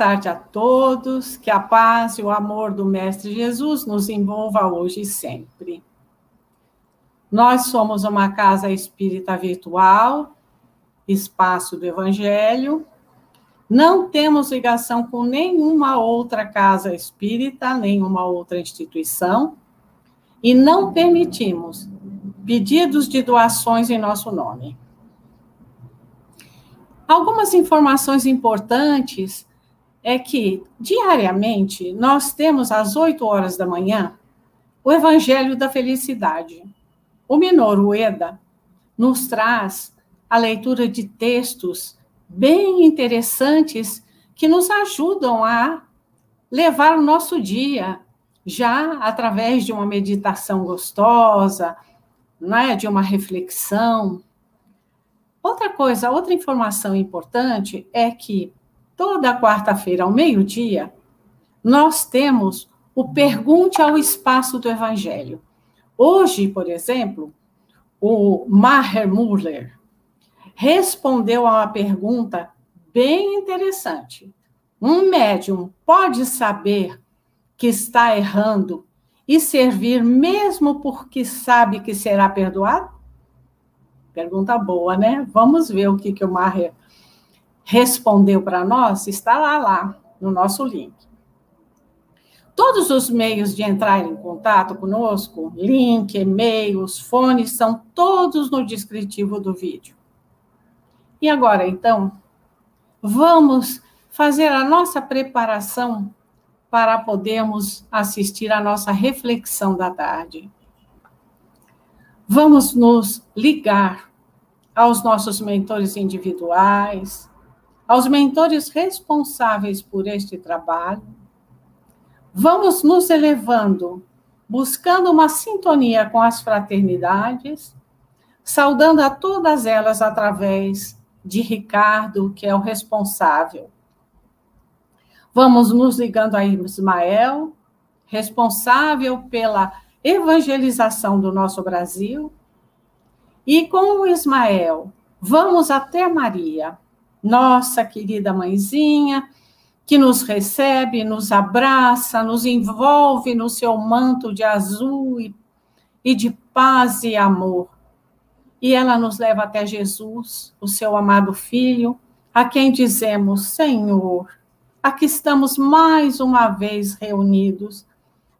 tarde a todos, que a paz e o amor do Mestre Jesus nos envolva hoje e sempre. Nós somos uma casa espírita virtual, espaço do Evangelho. Não temos ligação com nenhuma outra casa espírita, nenhuma outra instituição, e não permitimos pedidos de doações em nosso nome. Algumas informações importantes é que diariamente nós temos às 8 horas da manhã o Evangelho da Felicidade. O Minor Ueda nos traz a leitura de textos bem interessantes que nos ajudam a levar o nosso dia já através de uma meditação gostosa, né, de uma reflexão. Outra coisa, outra informação importante é que toda quarta-feira, ao meio-dia, nós temos o Pergunte ao Espaço do Evangelho. Hoje, por exemplo, o Maher Muller respondeu a uma pergunta bem interessante. Um médium pode saber que está errando e servir mesmo porque sabe que será perdoado? Pergunta boa, né? Vamos ver o que, que o Maher respondeu para nós, está lá, lá, no nosso link. Todos os meios de entrar em contato conosco, link, e-mails, fones, são todos no descritivo do vídeo. E agora, então, vamos fazer a nossa preparação para podermos assistir a nossa reflexão da tarde. Vamos nos ligar aos nossos mentores individuais, aos mentores responsáveis por este trabalho. Vamos nos elevando, buscando uma sintonia com as fraternidades, saudando a todas elas através de Ricardo, que é o responsável. Vamos nos ligando a Ismael, responsável pela evangelização do nosso Brasil. E com o Ismael, vamos até Maria, nossa querida mãezinha, que nos recebe, nos abraça, nos envolve no seu manto de azul e, e de paz e amor. E ela nos leva até Jesus, o seu amado filho, a quem dizemos: Senhor, aqui estamos mais uma vez reunidos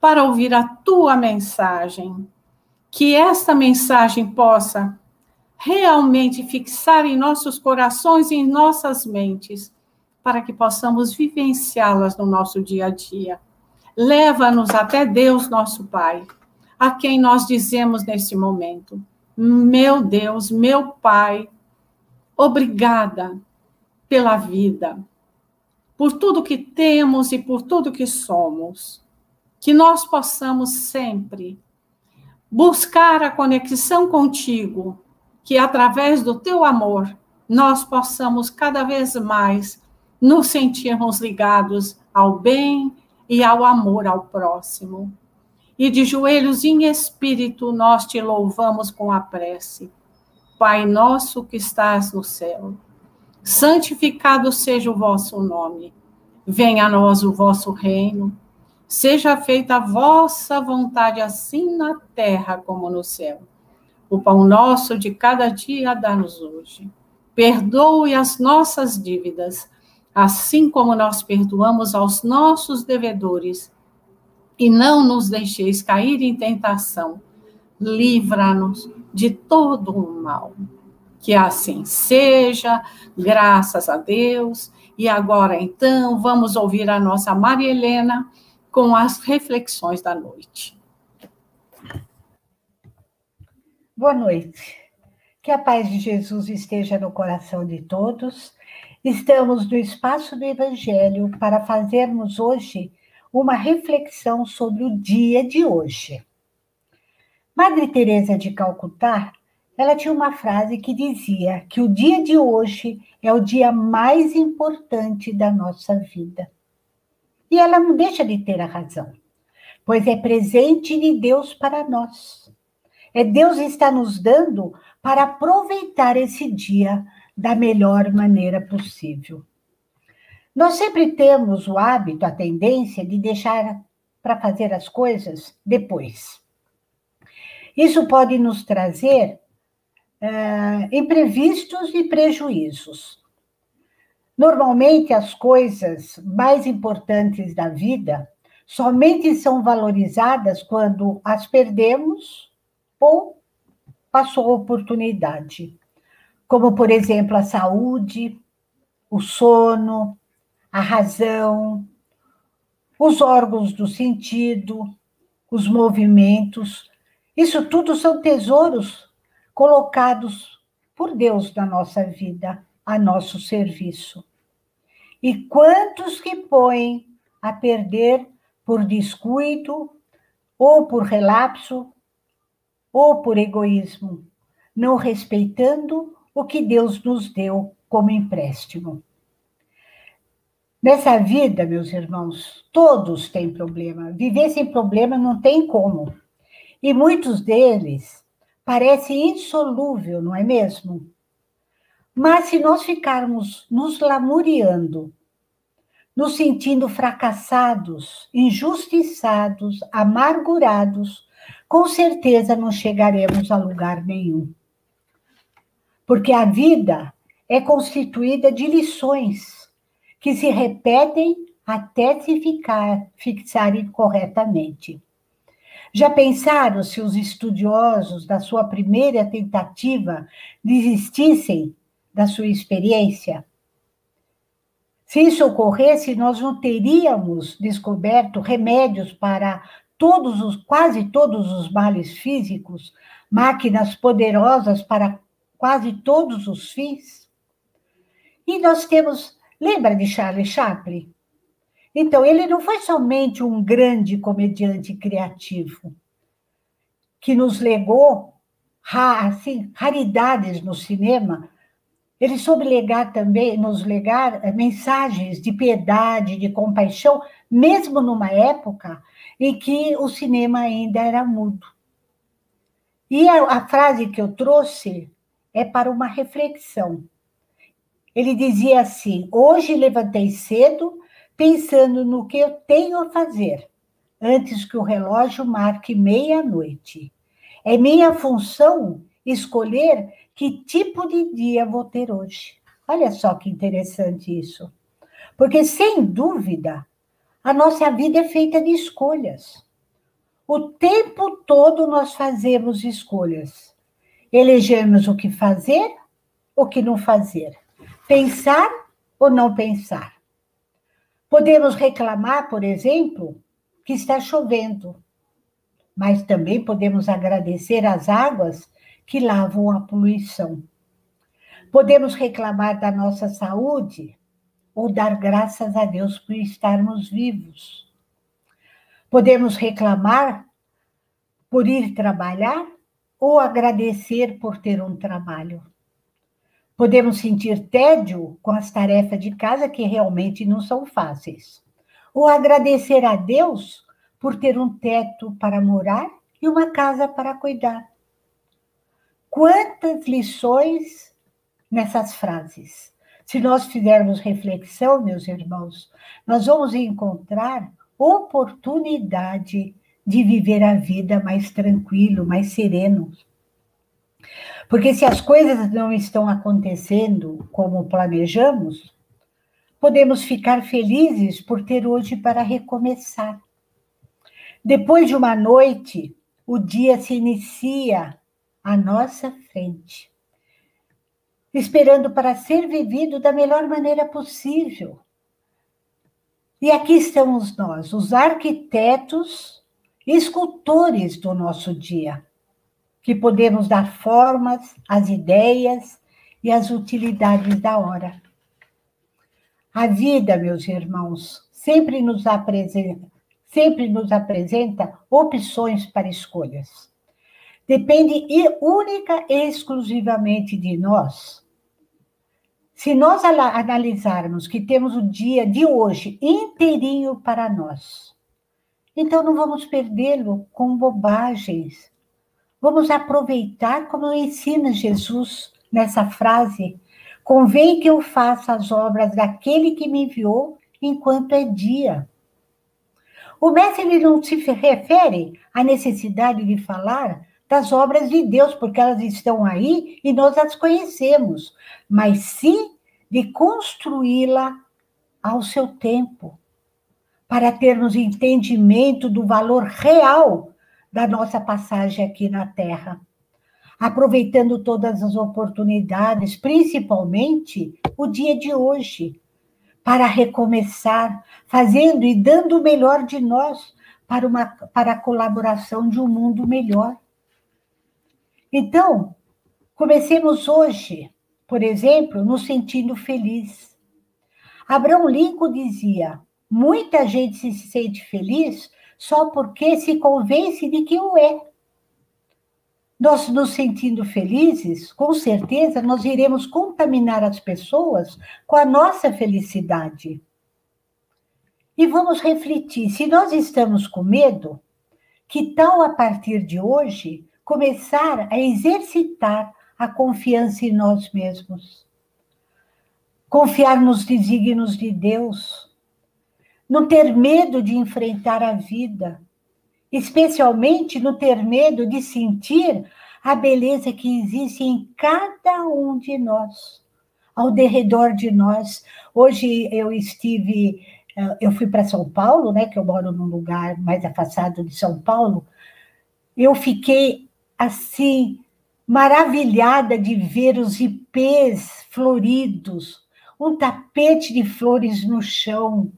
para ouvir a tua mensagem. Que esta mensagem possa realmente fixar em nossos corações e em nossas mentes, para que possamos vivenciá-las no nosso dia a dia. Leva-nos até Deus, nosso Pai, a quem nós dizemos neste momento: Meu Deus, meu Pai, obrigada pela vida, por tudo que temos e por tudo que somos. Que nós possamos sempre buscar a conexão contigo que através do teu amor nós possamos cada vez mais nos sentirmos ligados ao bem e ao amor ao próximo. E de joelhos em espírito nós te louvamos com a prece. Pai nosso que estás no céu, santificado seja o vosso nome. Venha a nós o vosso reino. Seja feita a vossa vontade, assim na terra como no céu. O pão nosso de cada dia dá-nos hoje. Perdoe as nossas dívidas, assim como nós perdoamos aos nossos devedores. E não nos deixeis cair em tentação. Livra-nos de todo o mal. Que assim seja, graças a Deus. E agora, então, vamos ouvir a nossa Maria Helena com as reflexões da noite. Boa noite. Que a paz de Jesus esteja no coração de todos. Estamos no espaço do Evangelho para fazermos hoje uma reflexão sobre o dia de hoje. Madre Teresa de Calcutá, ela tinha uma frase que dizia que o dia de hoje é o dia mais importante da nossa vida. E ela não deixa de ter a razão, pois é presente de Deus para nós. É Deus está nos dando para aproveitar esse dia da melhor maneira possível. Nós sempre temos o hábito, a tendência de deixar para fazer as coisas depois. Isso pode nos trazer uh, imprevistos e prejuízos. Normalmente, as coisas mais importantes da vida somente são valorizadas quando as perdemos ou passou oportunidade, como, por exemplo, a saúde, o sono, a razão, os órgãos do sentido, os movimentos. Isso tudo são tesouros colocados por Deus na nossa vida, a nosso serviço. E quantos que põem a perder por descuido, ou por relapso, ou por egoísmo, não respeitando o que Deus nos deu como empréstimo. Nessa vida, meus irmãos, todos têm problema. Viver sem problema não tem como. E muitos deles parecem insolúvel, não é mesmo? Mas se nós ficarmos nos lamuriando, nos sentindo fracassados, injustiçados, amargurados, com certeza não chegaremos a lugar nenhum. Porque a vida é constituída de lições que se repetem até se ficar, fixarem corretamente. Já pensaram se os estudiosos da sua primeira tentativa desistissem da sua experiência? Se isso ocorresse, nós não teríamos descoberto remédios para todos os, quase todos os males físicos, máquinas poderosas para quase todos os fins. E nós temos Lembra de Charlie Chaplin? Então, ele não foi somente um grande comediante criativo que nos legou assim, raridades no cinema. Ele soube legar também, nos legar eh, mensagens de piedade, de compaixão, mesmo numa época em que o cinema ainda era mudo. E a, a frase que eu trouxe é para uma reflexão. Ele dizia assim: Hoje levantei cedo, pensando no que eu tenho a fazer, antes que o relógio marque meia-noite. É minha função escolher que tipo de dia vou ter hoje. Olha só que interessante isso. Porque, sem dúvida, a nossa vida é feita de escolhas. O tempo todo nós fazemos escolhas. Elegemos o que fazer, o que não fazer. Pensar ou não pensar? Podemos reclamar, por exemplo, que está chovendo, mas também podemos agradecer as águas que lavam a poluição. Podemos reclamar da nossa saúde ou dar graças a Deus por estarmos vivos. Podemos reclamar por ir trabalhar ou agradecer por ter um trabalho. Podemos sentir tédio com as tarefas de casa que realmente não são fáceis. Ou agradecer a Deus por ter um teto para morar e uma casa para cuidar. Quantas lições nessas frases. Se nós fizermos reflexão, meus irmãos, nós vamos encontrar oportunidade de viver a vida mais tranquilo, mais sereno, porque se as coisas não estão acontecendo como planejamos, podemos ficar felizes por ter hoje para recomeçar. Depois de uma noite, o dia se inicia à nossa frente, esperando para ser vivido da melhor maneira possível. E aqui estamos nós, os arquitetos, escultores do nosso dia que podemos dar formas às ideias e às utilidades da hora. A vida, meus irmãos, sempre nos apresenta, sempre nos apresenta opções para escolhas. Depende única e exclusivamente de nós. Se nós analisarmos que temos o dia de hoje inteirinho para nós, então não vamos perdê-lo com bobagens, Vamos aproveitar como ensina Jesus nessa frase, Convém que eu faça as obras daquele que me enviou enquanto é dia. O mestre ele não se refere à necessidade de falar das obras de Deus, porque elas estão aí e nós as conhecemos, mas sim de construí-la ao seu tempo, para termos entendimento do valor real da nossa passagem aqui na Terra. Aproveitando todas as oportunidades, principalmente o dia de hoje, para recomeçar, fazendo e dando o melhor de nós para, uma, para a colaboração de um mundo melhor. Então, comecemos hoje, por exemplo, nos sentindo feliz. Abraão Lincoln dizia: muita gente se sente feliz só porque se convence de que o é. Nós nos sentindo felizes, com certeza nós iremos contaminar as pessoas com a nossa felicidade. E vamos refletir: se nós estamos com medo, que tal a partir de hoje começar a exercitar a confiança em nós mesmos. Confiar nos desígnios de Deus. Não ter medo de enfrentar a vida. Especialmente não ter medo de sentir a beleza que existe em cada um de nós, ao derredor de nós. Hoje eu estive, eh, eu fui para São Paulo, né, que eu moro num lugar mais afastado de São Paulo. Eu fiquei assim, maravilhada de ver os ipês floridos, um tapete de flores no chão.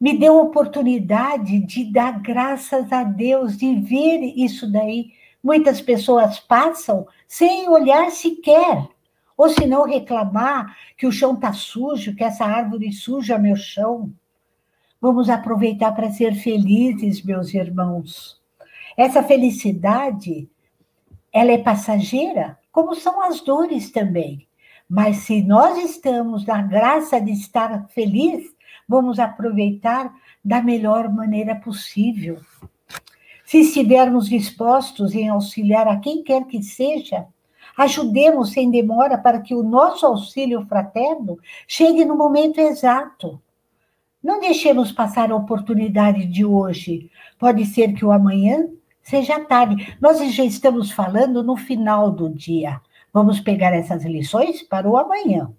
Me deu a oportunidade de dar graças a Deus, de ver isso daí. Muitas pessoas passam sem olhar sequer, ou se não reclamar que o chão está sujo, que essa árvore suja meu chão. Vamos aproveitar para ser felizes, meus irmãos. Essa felicidade, ela é passageira, como são as dores também. Mas se nós estamos na graça de estar feliz, vamos aproveitar da melhor maneira possível. Se estivermos dispostos em auxiliar a quem quer que seja, ajudemos sem demora para que o nosso auxílio fraterno chegue no momento exato. Não deixemos passar a oportunidade de hoje. Pode ser que o amanhã seja tarde. Nós já estamos falando no final do dia. Vamos pegar essas lições para o amanhã.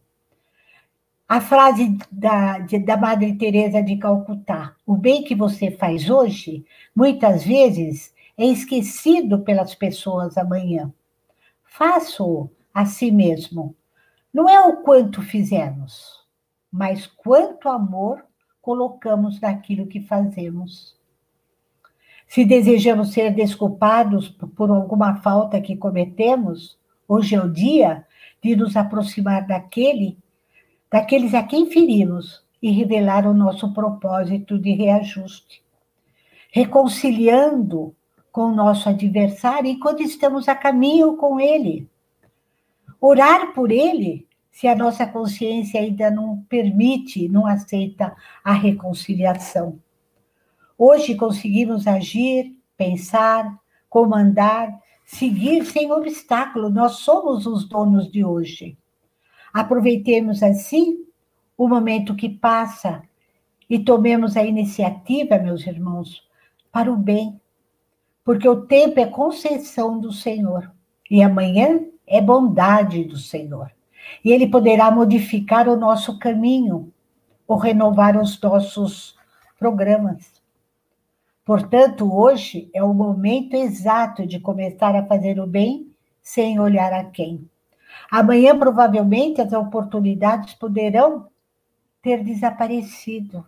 A frase da, de, da Madre Teresa de Calcutá: o bem que você faz hoje, muitas vezes é esquecido pelas pessoas amanhã. Faço a si mesmo. Não é o quanto fizemos, mas quanto amor colocamos naquilo que fazemos. Se desejamos ser desculpados por alguma falta que cometemos, hoje é o dia de nos aproximar daquele, daqueles a quem ferimos e revelar o nosso propósito de reajuste. Reconciliando com o nosso adversário enquanto estamos a caminho com ele. Orar por ele se a nossa consciência ainda não permite, não aceita a reconciliação. Hoje conseguimos agir, pensar, comandar, seguir sem obstáculo. Nós somos os donos de hoje. Aproveitemos assim o momento que passa e tomemos a iniciativa, meus irmãos, para o bem, porque o tempo é concessão do Senhor e amanhã é bondade do Senhor. E Ele poderá modificar o nosso caminho ou renovar os nossos programas. Portanto, hoje é o momento exato de começar a fazer o bem sem olhar a quem. Amanhã, provavelmente, as oportunidades poderão ter desaparecido.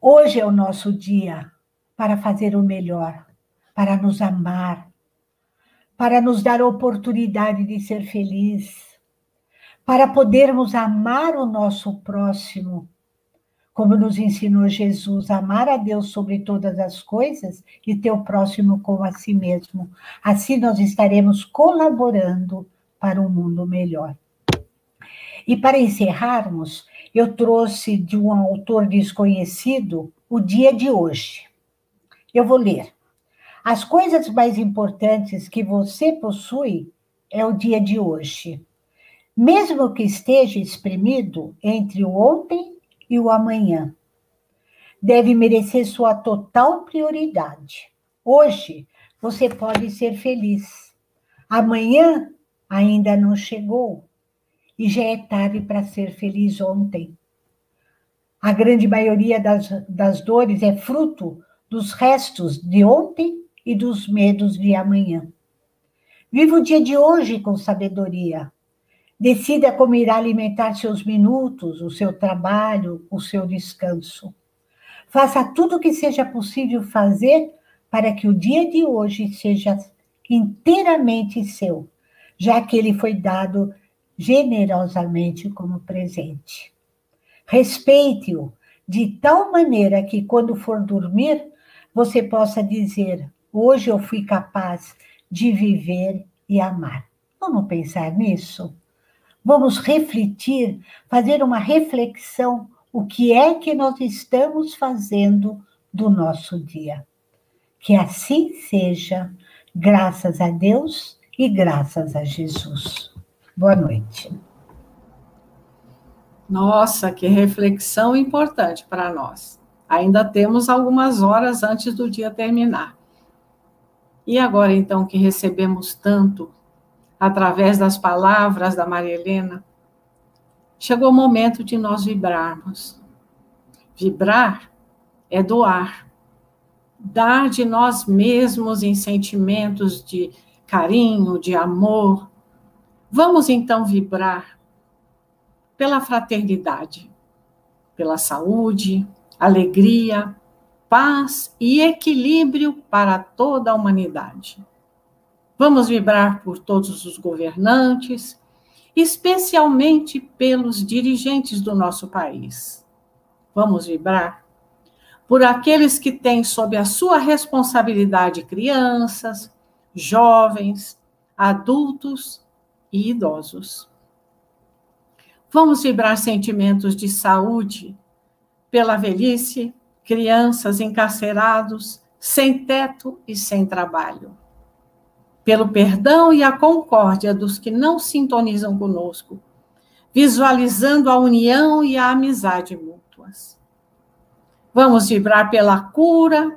Hoje é o nosso dia para fazer o melhor, para nos amar, para nos dar a oportunidade de ser feliz, para podermos amar o nosso próximo como nos ensinou Jesus, amar a Deus sobre todas as coisas e ter o próximo como a si mesmo. Assim nós estaremos colaborando para um mundo melhor. E para encerrarmos, eu trouxe de um autor desconhecido o dia de hoje. Eu vou ler. As coisas mais importantes que você possui é o dia de hoje. mesmo que esteja espremido entre o ontem e o amanhã. Deve merecer sua total prioridade. Hoje você pode ser feliz. Amanhã ainda não chegou e já é tarde para ser feliz ontem. A grande maioria das, das dores é fruto dos restos de ontem e dos medos de amanhã. Viva o dia de hoje com sabedoria. Decida como irá alimentar seus minutos, o seu trabalho, o seu descanso. Faça tudo o que seja possível fazer para que o dia de hoje seja inteiramente seu, já que ele foi dado generosamente como presente. Respeite-o de tal maneira que, quando for dormir, você possa dizer: Hoje eu fui capaz de viver e amar. Vamos pensar nisso? Vamos refletir, fazer uma reflexão: o que é que nós estamos fazendo do nosso dia? Que assim seja, graças a Deus e graças a Jesus. Boa noite. Nossa, que reflexão importante para nós. Ainda temos algumas horas antes do dia terminar. E agora, então, que recebemos tanto através das palavras da Maria Helena, chegou o momento de nós vibrarmos. Vibrar é doar dar de nós mesmos em sentimentos de carinho, de amor. Vamos então vibrar pela fraternidade, pela saúde, alegria, paz e equilíbrio para toda a humanidade. Vamos vibrar por todos os governantes, especialmente pelos dirigentes do nosso país. Vamos vibrar por aqueles que têm sob a sua responsabilidade crianças, jovens, adultos e idosos. Vamos vibrar sentimentos de saúde pela velhice, crianças encarcerados, sem teto e sem trabalho. Pelo perdão e a concórdia dos que não sintonizam conosco, visualizando a união e a amizade mútuas Vamos vibrar pela cura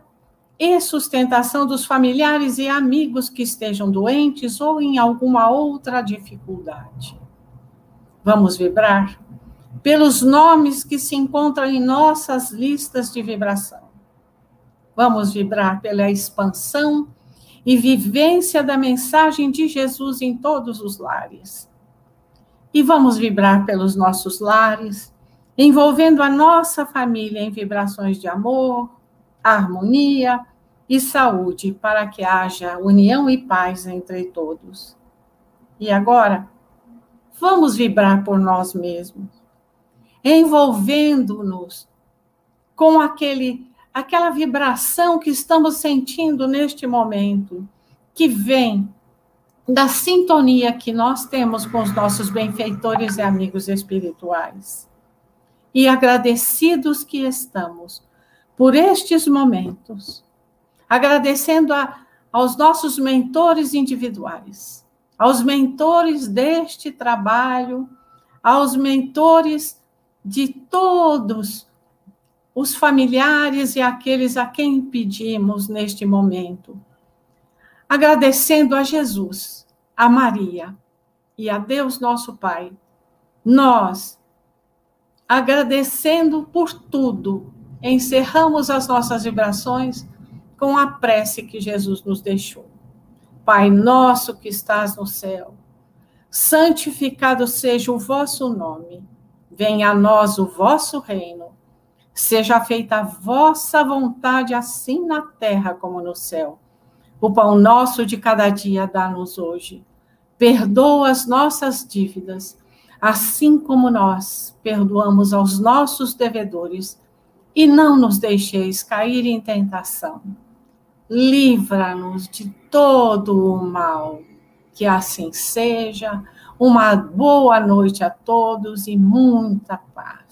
e sustentação dos familiares e amigos que estejam doentes ou em alguma outra dificuldade. Vamos vibrar pelos nomes que se encontram em nossas listas de vibração. Vamos vibrar pela expansão e vivência da mensagem de Jesus em todos os lares. E vamos vibrar pelos nossos lares, envolvendo a nossa família em vibrações de amor, harmonia e saúde, para que haja união e paz entre todos. E agora, vamos vibrar por nós mesmos, envolvendo-nos com aquele aquela vibração que estamos sentindo neste momento, que vem da sintonia que nós temos com os nossos benfeitores e amigos espirituais. E agradecidos que estamos por estes momentos, agradecendo a, aos nossos mentores individuais, aos mentores deste trabalho, aos mentores de todos os familiares e aqueles a quem pedimos neste momento. Agradecendo a Jesus, a Maria e a Deus nosso Pai, nós agradecendo por tudo, encerramos as nossas vibrações com a prece que Jesus nos deixou. Pai nosso que estás no céu, santificado seja o vosso nome, venha a nós o vosso reino, seja feita a vossa vontade, assim na terra como no céu. O pão nosso de cada dia dá-nos hoje. Perdoa as nossas dívidas assim como nós perdoamos aos nossos devedores, e não nos deixeis cair em tentação. Livra-nos de todo o mal. Que assim seja. Uma boa noite a todos e muita paz.